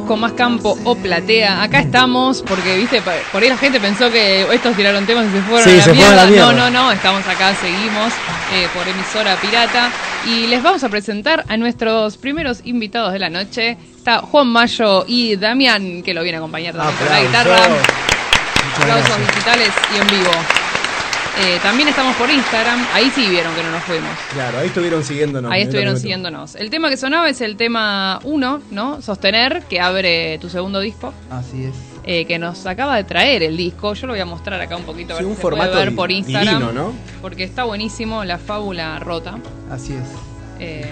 Con más campo o platea. Acá estamos porque, viste, por ahí la gente pensó que estos tiraron temas y se fueron, a, la se mierda. la mierda. No, no, no, estamos acá, seguimos eh, por emisora pirata. Y les vamos a presentar a nuestros primeros invitados de la noche. Está Juan Mayo y Damián, que lo viene a acompañar también con la guitarra. Aplausos digitales y en vivo. Eh, también estamos por Instagram, ahí sí vieron que no nos fuimos. Claro, ahí estuvieron siguiéndonos. Ahí estuvieron siguiéndonos. El tema que sonaba es el tema 1, ¿no? Sostener, que abre tu segundo disco. Así es. Eh, que nos acaba de traer el disco. Yo lo voy a mostrar acá un poquito a Sí, ver un si se puede formato ver por Instagram. divino, ¿no? Porque está buenísimo, la fábula rota. Así es. Eh,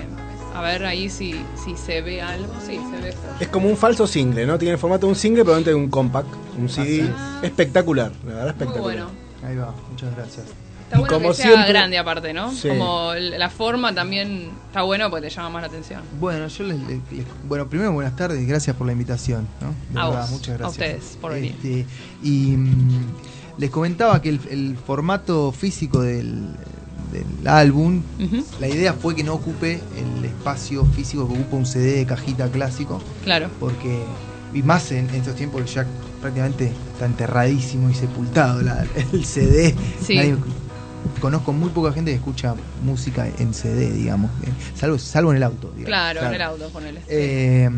a ver ahí si, si se ve algo. Sí, se ve. Es como un falso single, ¿no? Tiene el formato de un single, pero dentro de un compact, un CD. Espectacular, la verdad, Muy espectacular. bueno. Ahí va, muchas gracias. Está bueno Como que sea siempre- grande aparte, ¿no? Sí. Como la forma también está bueno porque te llama más la atención. Bueno, yo les, les- les- bueno, primero buenas tardes, gracias por la invitación, ¿no? De A verdad, vos, muchas a gracias. ustedes por venir. Este, y mm, les comentaba que el, el formato físico del, del álbum, la idea fue que no ocupe el espacio físico que ocupa un CD de cajita clásico, Claro. porque y más en, en estos tiempos que ya prácticamente está enterradísimo y sepultado la- el CD. Sí. Nadie- conozco muy poca gente que escucha música en CD, digamos, eh, salvo, salvo en el auto. digamos. Claro, en el auto, ponele. Eh,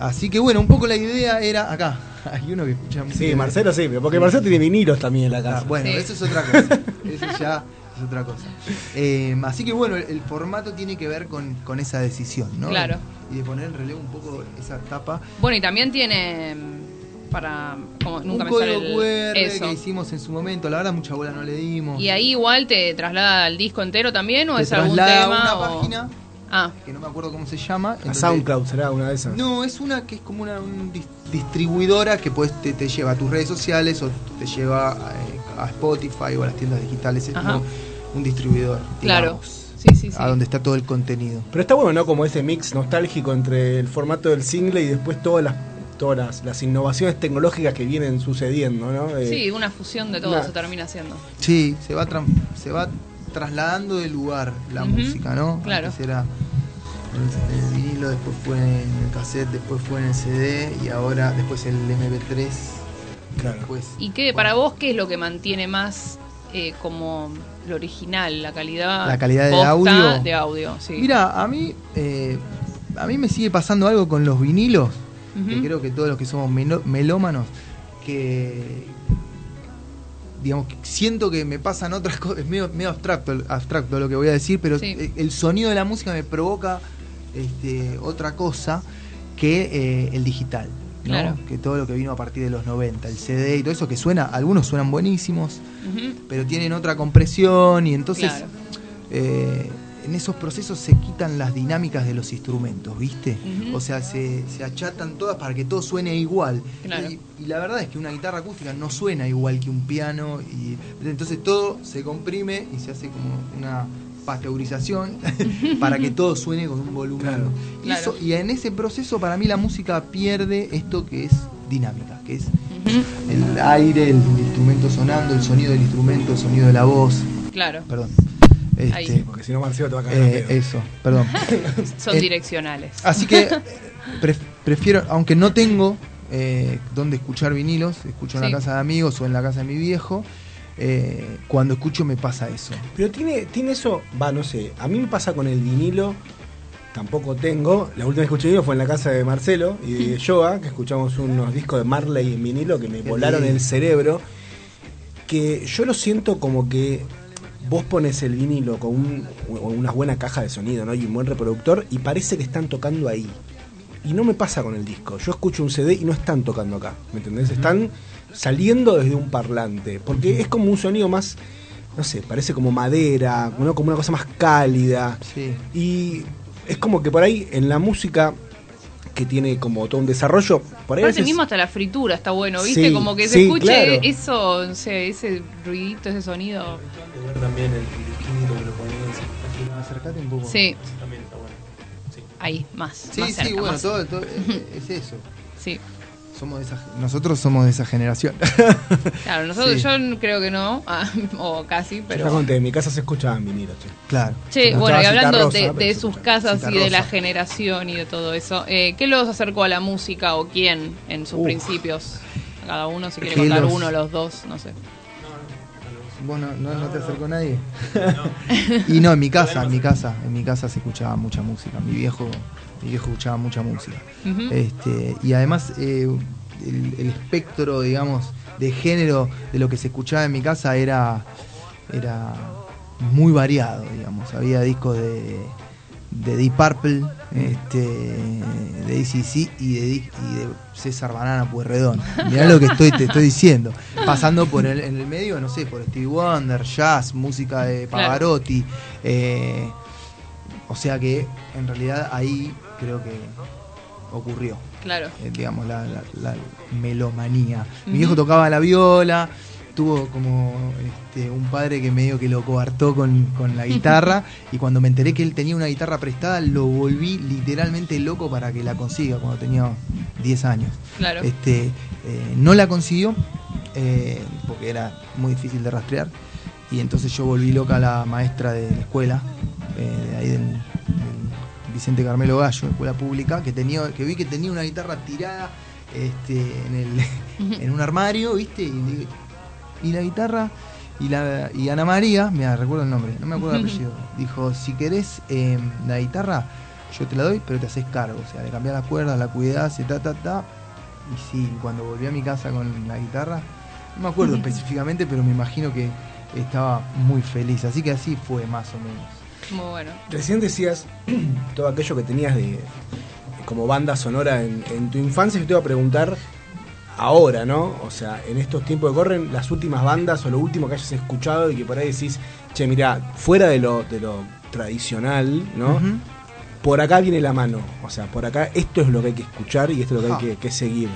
así que bueno, un poco la idea era acá. Hay uno que escucha música. Sí, Marcelo sí, pero porque Marcelo tiene vinilos también en la Ah, casa. bueno, Sí. eso es otra cosa. Eso ya es otra cosa. Eh, así que bueno, el, el formato tiene que ver con, con esa decisión, ¿no? Claro. Y de poner en relevo un poco esa tapa. Bueno, y también tiene para. Como, nunca un me sale código el- QR eso. que hicimos en su momento. La verdad, mucha bola no le dimos. ¿Y ahí igual te traslada al disco entero también o Te es algún tema? una o- página Ah, que no me acuerdo cómo se llama. en A donde- SoundCloud será una de esas. No, es una que es como una un dis- distribuidora que pues te, te lleva a tus redes sociales o te lleva eh, a Spotify o a las tiendas digitales. Es Ajá. como un distribuidor. claro. digamos, Sí, sí, sí. A donde está todo el contenido. Pero está bueno, ¿no? Como ese mix nostálgico entre el formato del single y después todas las todas las, innovaciones tecnológicas que vienen sucediendo, ¿no? Eh, Sí, una fusión de todo Nah. se termina haciendo. Sí, se va tran- se va trasladando de lugar la música, ¿no? claro. Antes era el, el vinilo, después fue en el cassette, después fue en el CD y ahora después el MP3. Claro. Después, ¿Y qué, para vos, qué es lo que mantiene más eh, como lo original, la calidad? La calidad de posta audio. De audio, sí. Mira, a mí, eh, a mí me sigue pasando algo con los vinilos, que creo que todos los que somos melómanos, que digamos siento que me pasan otras cosas, es medio, medio abstracto, abstracto lo que voy a decir, pero Sí. eh, el sonido de la música me provoca este, otra cosa que eh, el digital. ¿no? Claro. Que todo lo que vino a partir de los 90, el CD y todo eso que suena, algunos suenan buenísimos, pero tienen otra compresión y entonces Claro. eh, en esos procesos se quitan las dinámicas de los instrumentos, ¿viste? O sea, se, se achatan todas para que todo suene igual. Claro. Y, y la verdad es que una guitarra acústica no suena igual que un piano y entonces todo se comprime y se hace como una pasteurización para que todo suene con un volumen. Claro. Y, Claro. eso- y en ese proceso para mí la música pierde esto que es dinámica, que es el aire, el instrumento sonando, el sonido del instrumento, el sonido de la voz. Claro. Perdón. Ahí. Este, Porque si no Marcelo te va a caer eh, eso, perdón. Son Eh, direccionales. Así que pref- prefiero, aunque no tengo eh, donde escuchar vinilos, escucho en la casa de amigos o en la casa de mi viejo, eh, cuando escucho me pasa eso. Pero tiene, tiene eso, va, no sé, a mí me pasa con el vinilo, tampoco tengo. La última vez que escuché vinilo fue en la casa de Marcelo y de Yoga, que escuchamos unos discos de Marley en vinilo que me Qué volaron el cerebro. Que yo lo siento como que vos pones el vinilo con un- una buena caja de sonido ¿no? y un buen reproductor y parece que están tocando ahí. Y no me pasa con el disco. Yo escucho un CD y no están tocando acá. ¿Me entendés? Están saliendo desde un parlante. Porque es como un sonido más, no sé, parece como madera, ¿no? como una cosa más cálida. Sí. Y es como que por ahí en la música que tiene como todo un desarrollo, por ahí Aparte veces- mismo hasta la fritura está bueno, ¿viste? Sí, como que se sí, escuche claro. eso, no sé, ese ruidito, ese sonido. también el disquito que lo ponían. Acercate un poco. Sí, También está bueno. Sí. ahí, más. Sí, más sí, cerca, bueno, más- todo, todo es, es eso. Sí. Somos de esa, nosotros somos de esa generación. Claro, nosotros, Sí. yo creo que no, ah, o casi, Yo ya pero... conté, en mi casa se escuchaban vinilos, che. claro. Che, No bueno, y hablando Rosa, de, sus escucha. casas y de la generación y de todo eso, eh, ¿qué los acercó a la música o quién en sus Uf. principios? Cada uno, si quiere contar los- uno, los dos, no sé. ¿Vos no, no- no te acercó nadie? y no, en mi casa, en mi casa, en mi casa se escuchaba mucha música. Mi viejo, mi viejo escuchaba mucha música. Este, y además eh, el, el espectro, digamos, de género de lo que se escuchaba en mi casa era, era muy variado, digamos. Había discos de, de Deep Purple, este, de ACC y de, y de César Banana Pueyrredón. Mirá lo que estoy, te estoy diciendo. Pasando por el, en el medio, no sé, por Stevie Wonder, jazz, música de Claro. Pavarotti. eh, o sea que en realidad ahí creo que ocurrió Claro. eh, digamos, la, la- la melomanía. Mi viejo tocaba la viola, tuvo como este, un padre que medio que lo coartó con, con la guitarra y cuando me enteré que él tenía una guitarra prestada lo volví literalmente loco para que la consiga cuando tenía 10 años. Claro. Este, eh, no la consiguió eh, porque era muy difícil de rastrear y entonces yo volví loca a la maestra de la escuela, eh, de ahí del, del Vicente Carmelo Gallo, escuela pública, que tenía, que vi que tenía una guitarra tirada este, en, el, en un armario, ¿viste? Y, la guitarra y la y Ana María, mira, recuerdo el nombre, no me acuerdo el apellido, dijo, si querés eh, la guitarra, yo te la doy, pero te haces cargo, o sea, le cambiás las cuerdas, la cuidás, y ta, ta, ta. Y sí, cuando volví a mi casa con la guitarra, no me acuerdo específicamente, pero me imagino que estaba muy feliz, así que así fue más o menos. Muy bueno. Recién decías todo aquello que tenías de como banda sonora en, en tu infancia. Yo te iba a preguntar ahora, ¿no? O sea, en estos tiempos que corren, las últimas bandas o lo último que hayas escuchado y que por ahí decís, che, mira, fuera de lo, de lo tradicional, ¿no? Por acá viene la mano. O sea, por acá esto es lo que hay que escuchar y esto es lo que hay que seguir.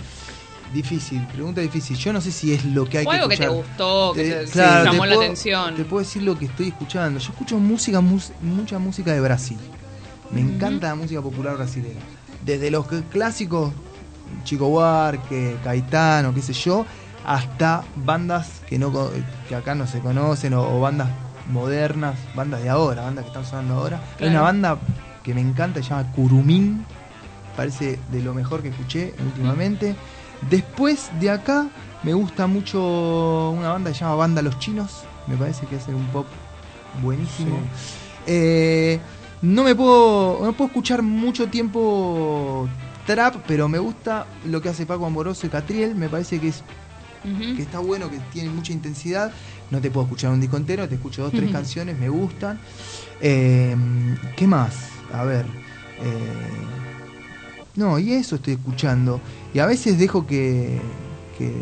Difícil, pregunta difícil. Yo no sé si es lo que hay O que algo que te gustó, que Eh, te, claro, te te llamó la puedo- atención. Te puedo decir lo que estoy escuchando. Yo escucho música, mus- mucha música de Brasil. Me encanta la música popular brasileña. Desde los clásicos, Chico Buarque, Caetano, qué sé yo, hasta bandas que no que acá no se conocen o, o bandas modernas, bandas de ahora, bandas que están sonando ahora. Hay una banda que me encanta, se llama Curumín. Parece de lo mejor que escuché últimamente. Después de acá me gusta mucho una banda que se llama Banda Los Chinos. Me parece que hace un pop buenísimo. Eh, no me puedo. No puedo escuchar mucho tiempo trap, pero me gusta lo que hace Paco Amoroso y Catriel. Me parece que es que está bueno, que tiene mucha intensidad. No te puedo escuchar un disco entero, te escucho dos, tres Ujú. canciones, me gustan. Eh, ¿Qué más? A ver. eh, no, y eso estoy escuchando. Y a veces dejo que, que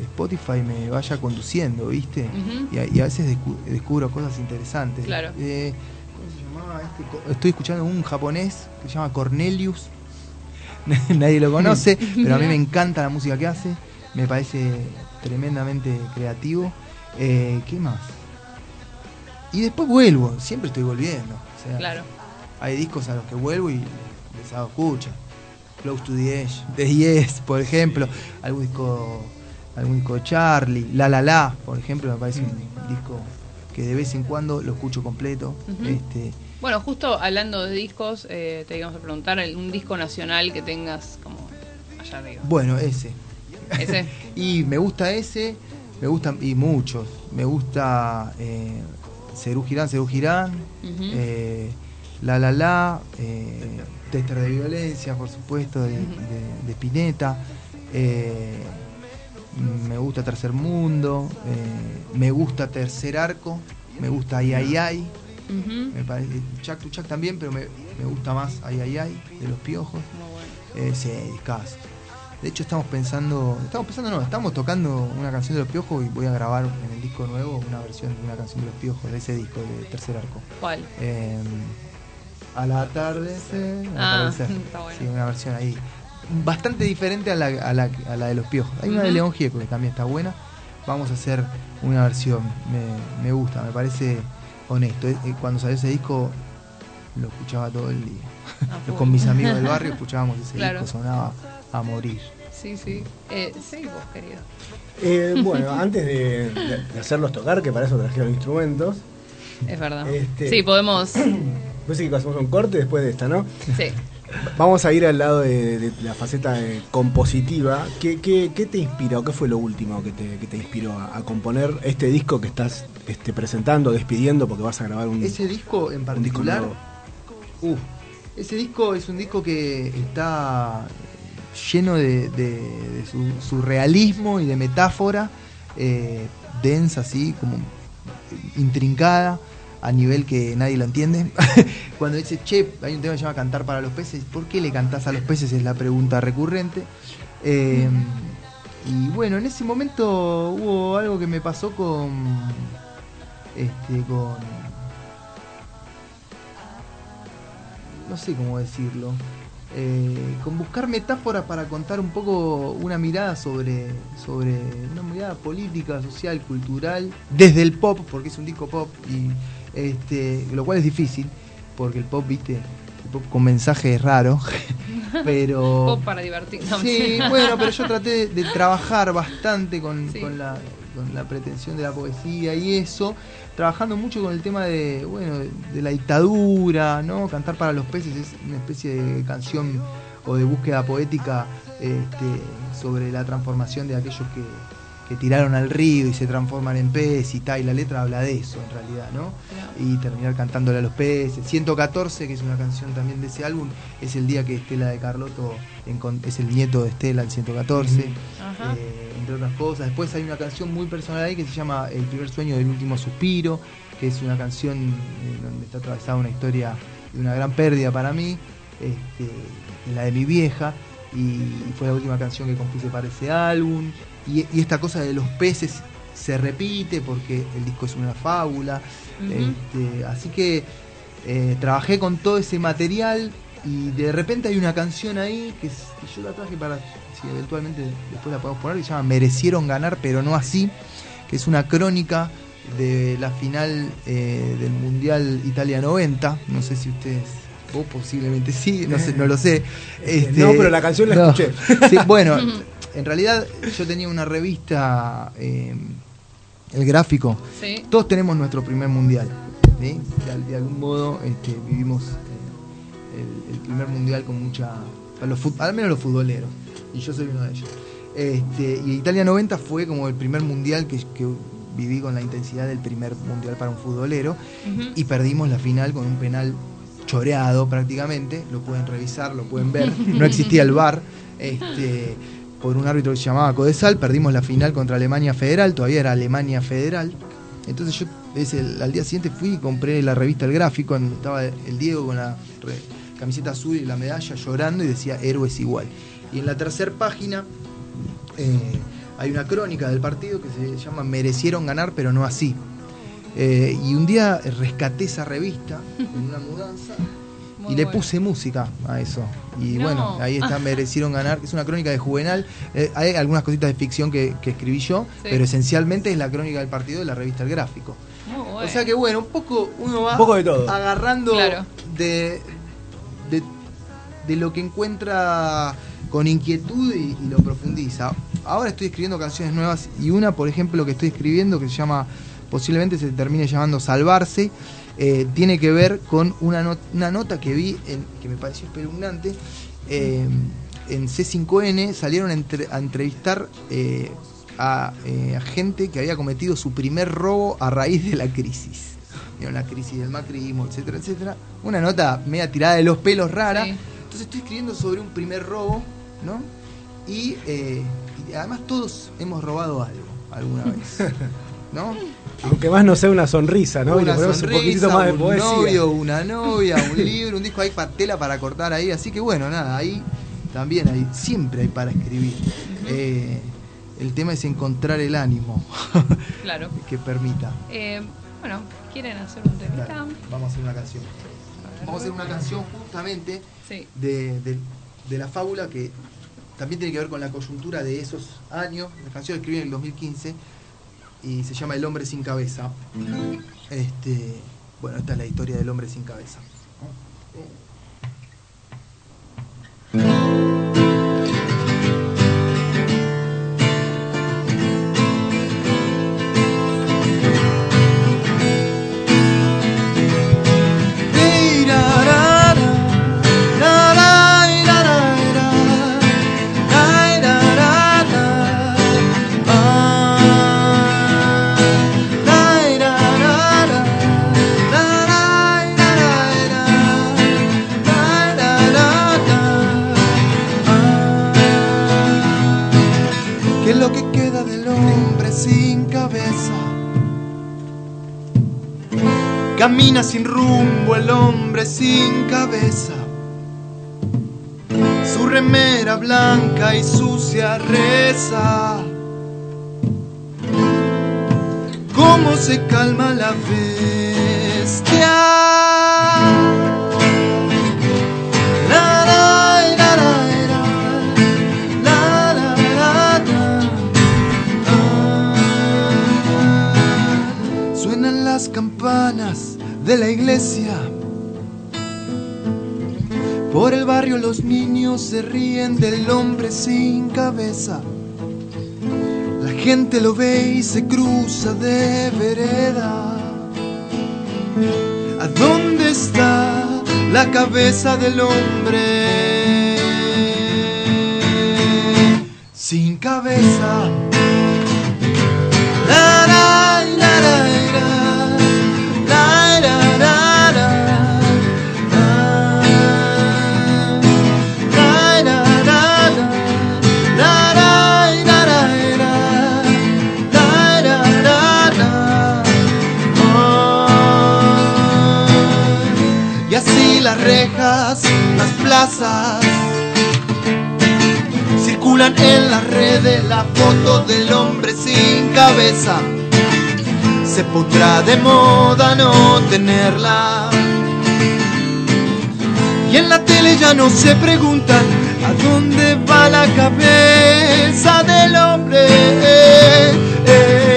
Spotify me vaya conduciendo, ¿viste? Y a, y a veces descu- descubro cosas interesantes. Claro. Eh, ¿Cómo se llamaba este? Estoy escuchando un japonés que se llama Cornelius. Nadie lo conoce, pero a mí me encanta la música que hace. Me parece tremendamente creativo. Eh, ¿Qué más? Y después vuelvo, siempre estoy volviendo. O sea, Claro. hay discos a los que vuelvo y les hago escucha. Close to the Edge, The Yes, por ejemplo. Algún disco, algún disco de Charlie. La La La, por ejemplo, me parece un disco que de vez en cuando lo escucho completo. Este, Bueno, justo hablando de discos, eh, te íbamos a preguntar un disco nacional que tengas como allá arriba. bueno, ese. Ese. Y me gusta ese, me gustan, y muchos. Me gusta eh, Cerú Girán, Cerú Girán. Eh, La La La, eh, Tester de Violencia, por supuesto, de, Ujú. de- de Spinetta. eh, me gusta Tercer Mundo, eh, me gusta Tercer Arco, me gusta Ay Ay Ay, Ujú. me parece, Chuck to Chuck también, pero me, me gusta más Ay Ay Ay, de los piojos. Eh, sí. De hecho estamos pensando, estamos pensando no, estamos tocando una canción de los piojos y voy a grabar en el disco nuevo una versión de una canción de los piojos, de ese disco de Tercer Arco. ¿Cuál? Eh, al atardecer. Ah, atardecer. está bueno. Sí, una versión ahí. Bastante diferente a la, a la, a la de los piojos. Hay una de. León Gieco que también está buena. Vamos a hacer una versión. Me, me gusta, me parece honesto. Eh, eh, Cuando salió ese disco lo escuchaba todo el día. Ah, Con mis amigos del barrio escuchábamos ese Claro. disco, sonaba a morir. Sí, sí. Eh, sí, vos, querido. Eh, bueno, antes de hacerlos tocar, que para eso trajeron instrumentos, Es verdad. Este- Sí, podemos. pues sí que hacemos un corte después de esta, ¿no? Sí. Vamos a ir al lado de, de la faceta eh, compositiva. ¿Qué, qué, qué te inspiró? ¿Qué fue lo último que te, que te inspiró a, a componer este disco que estás este, presentando, despidiendo, porque vas a grabar un, Ese disco en un disco particular, nuevo? uf, ese disco es un disco que está lleno de, de- de su surrealismo y de metáfora, eh, densa, así, como intrincada, a nivel que nadie lo entiende. Cuando dice, che, hay un tema que se llama Cantar para los peces, ¿por qué le cantás a los peces? Es la pregunta recurrente. Eh, y bueno, en ese momento hubo algo que me pasó con. Este, con. No sé cómo decirlo. eh, con buscar metáforas para contar un poco una mirada sobre, sobre una mirada política, social, cultural, desde el pop, porque es un disco pop, este, lo cual es difícil, porque el pop, viste, el pop con mensaje es raro, pero... Pop para divertirnos. Sí, bueno, pero yo traté de, de trabajar bastante con, Sí. con la, con la pretensión de la poesía y eso, trabajando mucho con el tema de, bueno, de, de la dictadura, ¿no? Cantar para los peces es una especie de canción o de búsqueda poética este, sobre la transformación de aquellos que, que tiraron al río y se transforman en pez y tal, y la letra habla de eso en realidad, ¿no? y terminar cantándole a los peces. 114, que es una canción también de ese álbum, es el día que Estela de Carlotto es el nieto de Estela, el 114, Ajá. eh, entre otras cosas. Después hay una canción muy personal ahí que se llama El primer sueño del último suspiro, que es una canción eh, donde está atravesada una historia de una gran pérdida para mí, este, la de mi vieja, y fue la última canción que compuse para ese álbum. Y, y esta cosa de los peces se repite porque el disco es una fábula. Este, así que eh, trabajé con todo ese material y de repente hay una canción ahí que, es- que yo la traje para, si eventualmente después la podemos poner, que se llama Merecieron ganar, pero no así, que es una crónica de la final eh, del Mundial Italia 90. No sé si ustedes, vos posiblemente sí, no, sé, no lo sé. Este, no, pero la canción la no. escuché. Sí, bueno, en realidad yo tenía una revista, eh, El Gráfico, Sí. todos tenemos nuestro primer mundial. ¿sí? De, al- de algún modo este, vivimos eh, el, el primer mundial con mucha. los al menos los futboleros. Y yo soy uno de ellos. Este, y Italia 90 fue como el primer mundial que, que viví con la intensidad del primer mundial para un futbolero. Y perdimos la final con un penal choreado prácticamente. Lo pueden revisar, lo pueden ver. No existía el VAR. Este, por un árbitro que se llamaba Codesal, perdimos la final contra Alemania Federal, todavía era Alemania Federal. Entonces yo al día siguiente fui y compré la revista El Gráfico, donde estaba el Diego con la camiseta azul y la medalla llorando y decía Héroes igual. Y en la tercera página eh, hay una crónica del partido que se llama Merecieron ganar, pero no así. Eh, y un día rescaté esa revista en una mudanza Muy y le puse música a eso. Y No. bueno, ahí está, merecieron ganar. Es una crónica de Juvenal. Eh, hay algunas cositas de ficción que, que escribí yo, Sí. pero esencialmente es la crónica del partido de la revista El Gráfico. Muy bueno. O sea que bueno, un poco uno va Un poco de todo. agarrando Claro. de, de, de lo que encuentra con inquietud y, y lo profundiza. Ahora estoy escribiendo canciones nuevas y una, por ejemplo, que estoy escribiendo que se llama, posiblemente se termine llamando Salvarse, eh, tiene que ver con una, not- una nota que vi en- que me pareció espeluznante. eh, en C5N salieron a, entre- a entrevistar eh, a, a gente que había cometido su primer robo a raíz de la crisis. Vieron la crisis del macrismo, etcétera, etcétera. Una nota media tirada de los pelos rara. Sí. Entonces estoy escribiendo sobre un primer robo, ¿no? Y, y además todos hemos robado algo alguna vez, ¿no? Aunque más no sea una sonrisa, ¿no? Una ponemos un poquitito sonrisa, más de un poesía. novio, una novia, un libro, un disco, hay tela para cortar ahí, así que bueno, nada, ahí también hay, siempre hay para escribir. Eh, el tema es encontrar el ánimo Claro. que permita. Eh, bueno, ¿quieren hacer un temita? Dale, vamos a hacer una canción. Vamos a hacer una canción justamente Sí. de, de- de la fábula que también tiene que ver con la coyuntura de esos años. La canción la escribí en el 2015 y se llama El hombre sin cabeza. Este, bueno, esta es la historia del hombre sin cabeza. Camina sin rumbo el hombre sin cabeza. Su remera blanca y sucia reza. Cómo se calma la bestia. Campanas de la iglesia. Por el barrio los niños se ríen del hombre sin cabeza. La gente lo ve y se cruza de vereda. ¿A dónde está la cabeza del hombre? Sin cabeza. Circulan en las redes la foto del hombre sin cabeza. Se pondrá de moda no tenerla. Y en la tele ya no se preguntan a dónde va la cabeza del hombre. La,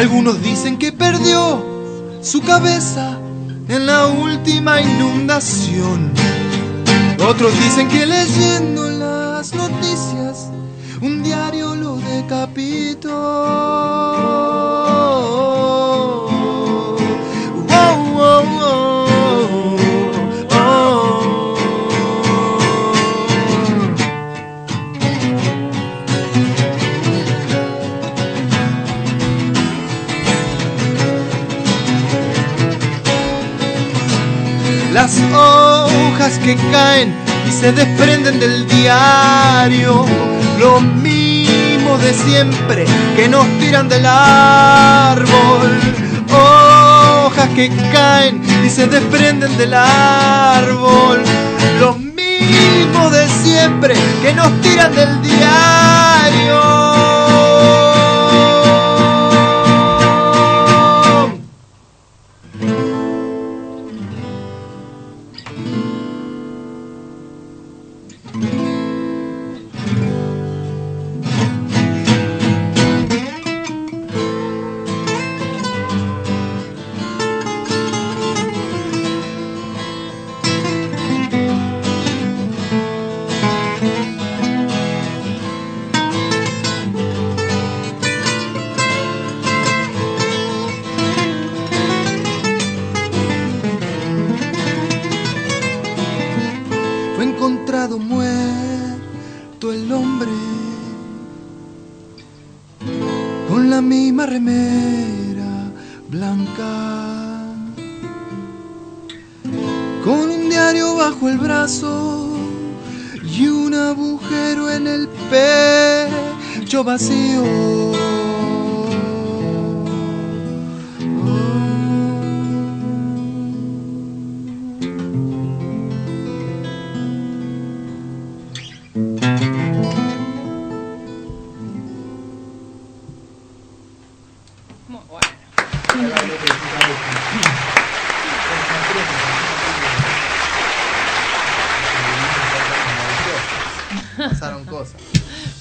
Algunos dicen que perdió su cabeza en la última inundación. Otros dicen que leyendo las noticias un diario lo decapitó. Las hojas que caen y se desprenden del diario, lo mismo de siempre que nos tiran del árbol. Hojas que caen y se desprenden del árbol, lo mismo de siempre que nos tiran del diario.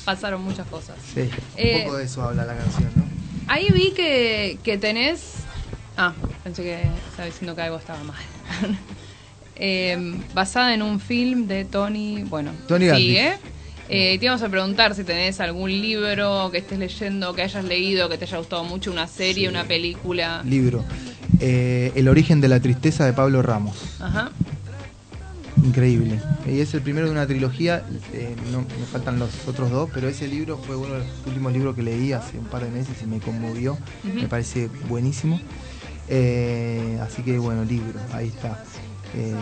Pasaron muchas cosas. Sí, un Eh, poco de eso habla la canción, ¿no? Ahí vi que, que tenés. Ah, pensé que estaba diciendo que algo estaba mal. Eh, basada en un film de Tony. Bueno, Tony sigue. Eh, te íbamos a preguntar si tenés algún libro que estés leyendo, que hayas leído, que te haya gustado mucho, una serie, Sí. una película. Libro. Eh, el origen de la tristeza de Pablo Ramos. Ajá. Increíble. Y es el primero de una trilogía. eh, no, me faltan los otros dos, pero ese libro fue uno de los últimos libros que leí hace un par de meses y me conmovió. Me parece buenísimo. Eh, así que bueno, libro, ahí está. Eh,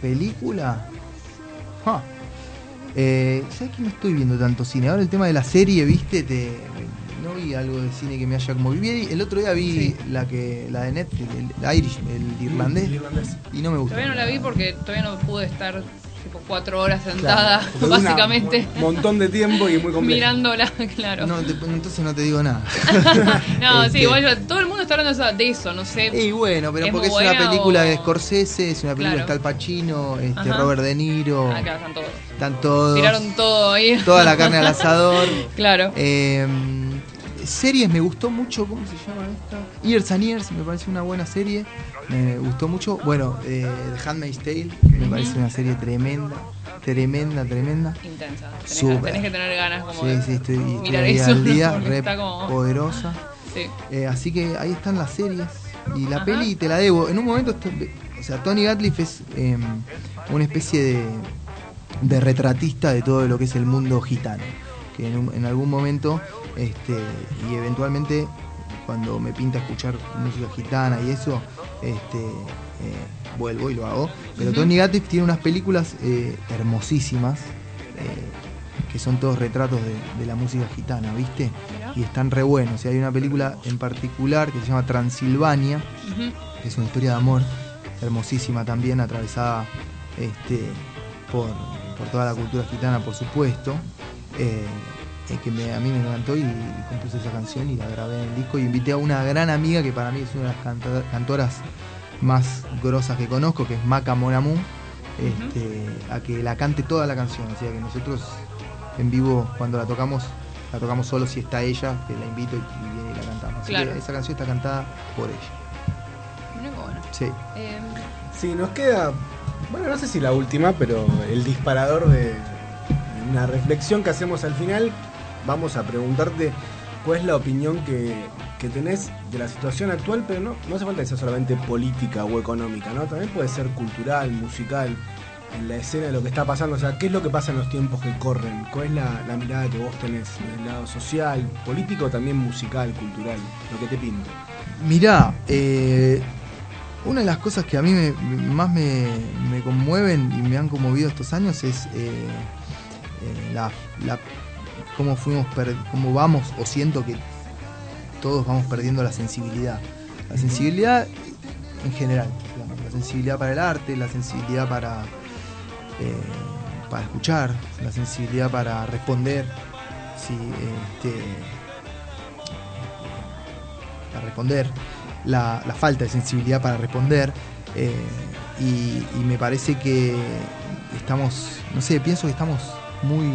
película. Ja. Eh, ¿Sabes que no estoy viendo tanto cine? Ahora el tema de la serie, viste, te, no vi algo de cine que me haya como vi el otro día vi Sí. la que la de Netflix el Irish el irlandés El irlandés. y no me gustó Todavía no la vi porque todavía no pude estar tipo cuatro horas sentada, Claro, básicamente, Un montón de tiempo y muy complejo. mirándola, claro. no, te- entonces no te digo nada No, Este, sí, igual yo- todo el mundo está hablando de eso- no sé. y bueno pero ¿Es porque es una película o- de Scorsese es una película Claro. está Al Pacino este, Ajá. Robert De Niro Ah, claro, están todos. están todos Tiraron todo ahí. toda la carne al asador Claro. Eh, series me gustó mucho, ¿cómo se llama esta? Years and Years, me parece una buena serie. Me gustó mucho. Bueno, eh, The Handmaid's Tale, me parece una serie tremenda, tremenda, tremenda. Intensa. Tenés, tenés que tener ganas como Sí, de sí, estoy, mirar eso. al día, re como... poderosa. Sí. Eh, así que ahí están las series. Y la Ajá. peli te la debo. En un momento, o sea, Tony Gatliff es eh, una especie de, de retratista de todo lo que es el mundo gitano. Que en, un- en algún momento, este, y eventualmente, cuando me pinta escuchar música gitana y eso, este, eh, vuelvo y lo hago. Pero. Tony Gatliff tiene unas películas eh, hermosísimas. eh, que son todos retratos de, de la música gitana, ¿viste? Y están re buenos. Y hay una película en particular que se llama Transilvania, que es una historia de amor hermosísima también, atravesada este, por, por toda la cultura gitana, por supuesto. Eh, que me- a mí me encantó y, y compuse esa canción y la grabé en el disco. Y invité a una gran amiga que para mí es una de las canta- cantoras más grosas que conozco, que es Maca Monamu, este, a que la cante toda la canción. O sea que nosotros en vivo, cuando la tocamos, la tocamos solo si está ella, que la invito y, y viene y la cantamos. Así Claro. que esa canción está cantada por ella. Bueno. Sí. Eh, Sí, nos queda, bueno, no sé si la última, pero el disparador de una reflexión que hacemos al final. Vamos a preguntarte cuál es la opinión que, que tenés de la situación actual, pero no, no hace falta que sea solamente política o económica, ¿no? También puede ser cultural, musical, en la escena de lo que está pasando. O sea, ¿qué es lo que pasa en los tiempos que corren? ¿Cuál es la, mirada que vos tenés del lado social, político, también musical, cultural? Lo que te pinta. Mirá, eh, una de las cosas que a mí me- más me, me conmueven y me han conmovido estos años es eh, eh, la- cómo fuimos cómo vamos o siento que todos vamos perdiendo la sensibilidad. La sensibilidad en general, digamos, la sensibilidad para el arte, la sensibilidad para, eh, para escuchar, la sensibilidad para responder. Sí, este, para responder, la, la falta de sensibilidad para responder. eh, y, y me parece que estamos, no sé, pienso que estamos muy,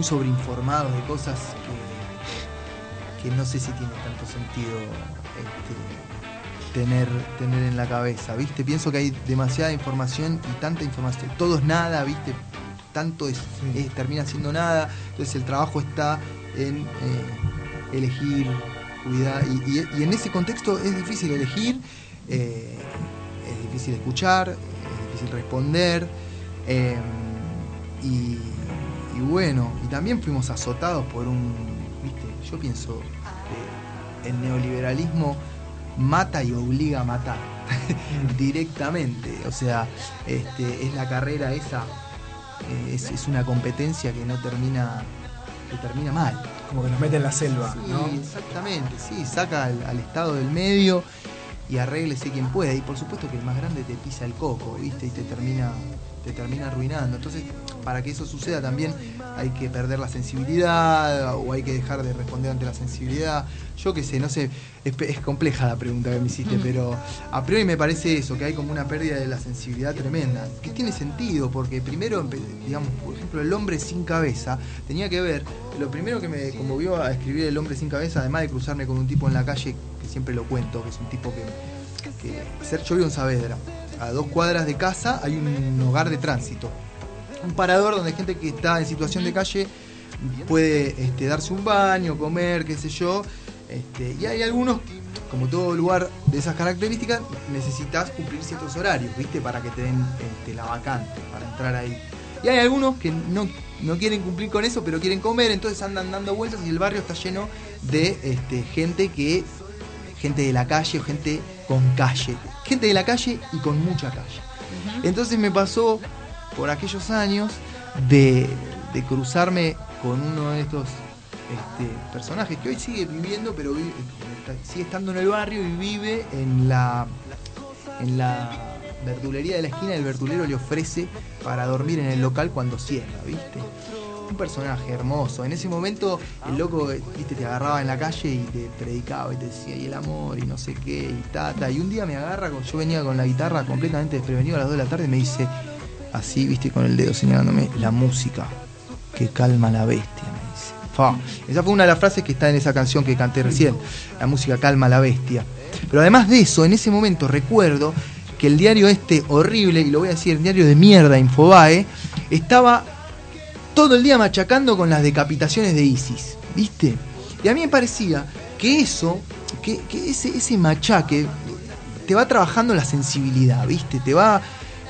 muy sobreinformados de cosas que, que no sé si tiene tanto sentido este, tener, tener en la cabeza, ¿viste? Pienso que hay demasiada información y tanta información, todo es nada, ¿viste? Tanto es, es- termina siendo nada, entonces el trabajo está en eh, elegir, cuidar, y, y- y en ese contexto es difícil elegir, eh, es difícil escuchar, es difícil responder, eh, y, y bueno, y también fuimos azotados por un, ¿viste? Yo pienso que el neoliberalismo mata y obliga a matar directamente, o sea, este, es la carrera esa, eh, es, es una competencia que no termina, que termina mal. Como que nos mete en la selva, Sí, ¿no? exactamente, sí, saca al, al Estado del medio y arréglese quien pueda. Y por supuesto que el más grande te pisa el coco, ¿viste? Y te termina, te termina arruinando. Entonces, para que eso suceda también hay que perder la sensibilidad o hay que dejar de responder ante la sensibilidad. Yo qué sé, no sé, es, compleja la pregunta que me hiciste, Mm. pero a priori me parece eso, que hay como una pérdida de la sensibilidad tremenda. Que tiene sentido, porque primero, digamos, por ejemplo, el hombre sin cabeza tenía que ver, lo primero que me conmovió a escribir El hombre sin cabeza, además de cruzarme con un tipo en la calle, que siempre lo cuento, que es un tipo que, que Sergio Saavedra. A dos cuadras de casa hay un hogar de tránsito. Un parador donde gente que está en situación de calle puede este, darse un baño, comer, qué sé yo. Este, y hay algunos, como todo lugar de esas características, necesitas cumplir ciertos horarios, ¿viste? Para que te den este, la vacante, para entrar ahí. Y hay algunos que no, no quieren cumplir con eso, pero quieren comer, entonces andan dando vueltas y el barrio está lleno de este, gente que. gente de la calle o gente con calle. Gente de la calle y con mucha calle. Entonces me pasó por aquellos años de, cruzarme con uno de estos este, personajes que hoy sigue viviendo, pero sigue estando en el barrio y vive en la, en la verdulería de la esquina. El verdulero le ofrece para dormir en el local cuando cierra, ¿viste? Un personaje hermoso. En ese momento el loco, viste, te agarraba en la calle y te predicaba y te decía, y el amor, y no sé qué, y tata. Y un día me agarra, yo venía con la guitarra completamente desprevenido a las 2 de la tarde y me dice, así, viste, con el dedo señalándome, la música que calma la bestia, me dice. Esa fue una de las frases que está en esa canción que canté recién, la música calma la bestia. Pero además de eso, en ese momento recuerdo que el diario este horrible, y lo voy a decir, el diario de mierda, Infobae, estaba todo el día machacando con las decapitaciones de ISIS, ¿viste? Y a mí me parecía que eso, que, que ese, ese machaque te va trabajando la sensibilidad, ¿viste? Te va,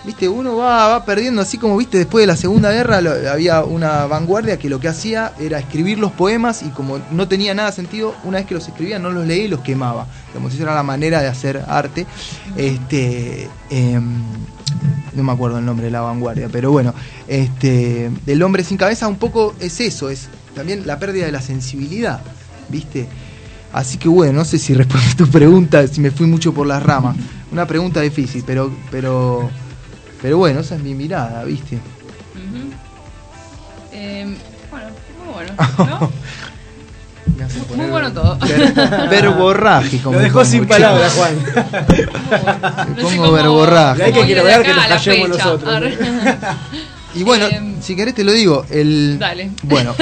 ¿viste? Uno va, va perdiendo, así como, ¿viste? Después de la Segunda Guerra había una vanguardia que lo que hacía era escribir los poemas y como no tenía nada sentido, una vez que los escribía no los leía y los quemaba. Digamos, esa era la manera de hacer arte. Este... em, no me acuerdo el nombre de la vanguardia, pero bueno, este, el hombre sin cabeza un poco es eso, es también la pérdida de la sensibilidad, ¿viste? Así que bueno, no sé si respondí tu pregunta, si me fui mucho por las ramas. Una pregunta difícil, pero, pero, pero bueno, esa es mi mirada, ¿viste? Eh, bueno, muy bueno, ¿no? Muy poner bueno todo. ver- verborrágico. Lo me dejó sin palabras, Juan. Me pongo verborrágico. Hay que quiero ver que nos callemos fecha. nosotros. Y bueno, Em, si querés te lo digo, el Dale. bueno,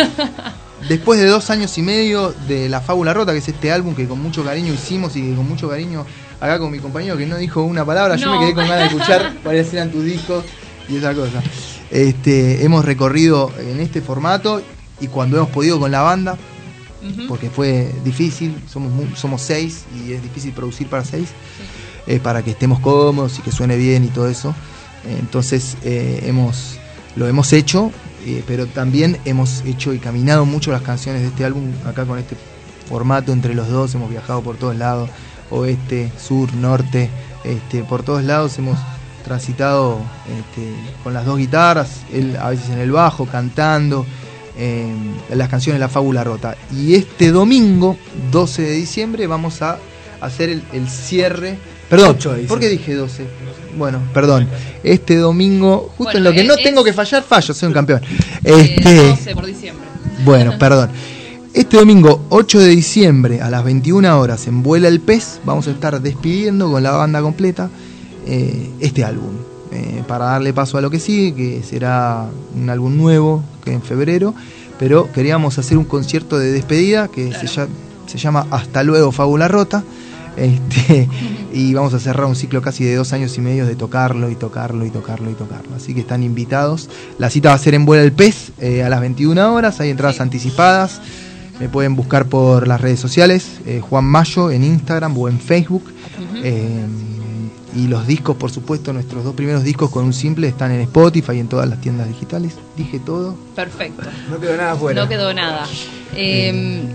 después de dos años y medio de La Fábula Rota, que es este álbum que con mucho cariño hicimos y que con mucho cariño acá con mi compañero que no dijo una palabra, yo No. me quedé con ganas de escuchar cuáles eran tus discos y esa cosa. Este, hemos recorrido en este formato y cuando hemos podido con la banda, porque fue difícil, somos, somos seis y es difícil producir para seis, eh, para que estemos cómodos y que suene bien y todo eso. Entonces eh, hemos, lo hemos hecho, eh, pero también hemos hecho y caminado mucho las canciones de este álbum acá con este formato entre los dos, hemos viajado por todos lados, oeste, sur, norte, este, por todos lados hemos transitado este, con las dos guitarras, él a veces en el bajo, cantando, eh, las canciones La Fábula Rota. Y este domingo, 12 de diciembre, vamos a hacer el, el cierre. Perdón, 8 de ¿por qué dije 12? Bueno, perdón. Este domingo, justo Bueno, en lo que es- no es- tengo que fallar, fallo, soy un campeón. Eh, Este, 12 por diciembre. bueno, perdón. Este domingo 8 de diciembre a las 21 horas en Vuela el Pez vamos a estar despidiendo con la banda completa eh, este álbum. eh, para darle paso a lo que sigue, que será un álbum nuevo que en febrero. Pero queríamos hacer un concierto de despedida que se, lla- se llama Hasta luego Fábula Rota. Este, y vamos a cerrar un ciclo casi de dos años y medio de tocarlo y tocarlo y tocarlo y tocarlo. Así que están invitados. La cita va a ser en Vuela el Pez eh, a las 21 horas. Hay entradas anticipadas. Me pueden buscar por las redes sociales, eh, Juan Mayo en Instagram o en Facebook. Eh, y los discos, por supuesto, nuestros dos primeros discos con un simple están en Spotify y en todas las tiendas digitales. Dije todo. Perfecto. No quedó nada afuera. No quedó nada. Eh,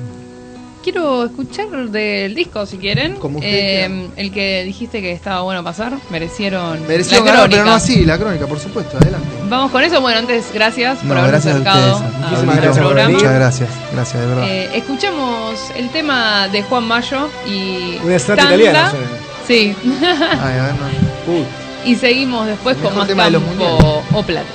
quiero escuchar del disco, si quieren. Como usted Eh, el que dijiste que estaba bueno pasar, merecieron Mereció la ganar, crónica. pero no así, la crónica, por supuesto, adelante. Vamos con eso. Bueno, antes, gracias por gracias a acercado ustedes. a Muchísimas nuestro gracias por. Muchas gracias, gracias, de verdad. Eh, escuchamos el tema de Juan Mayo y. Una italiana. Sí. Ay, a ver, no. Uy. y seguimos después con más tema de los campo o plata.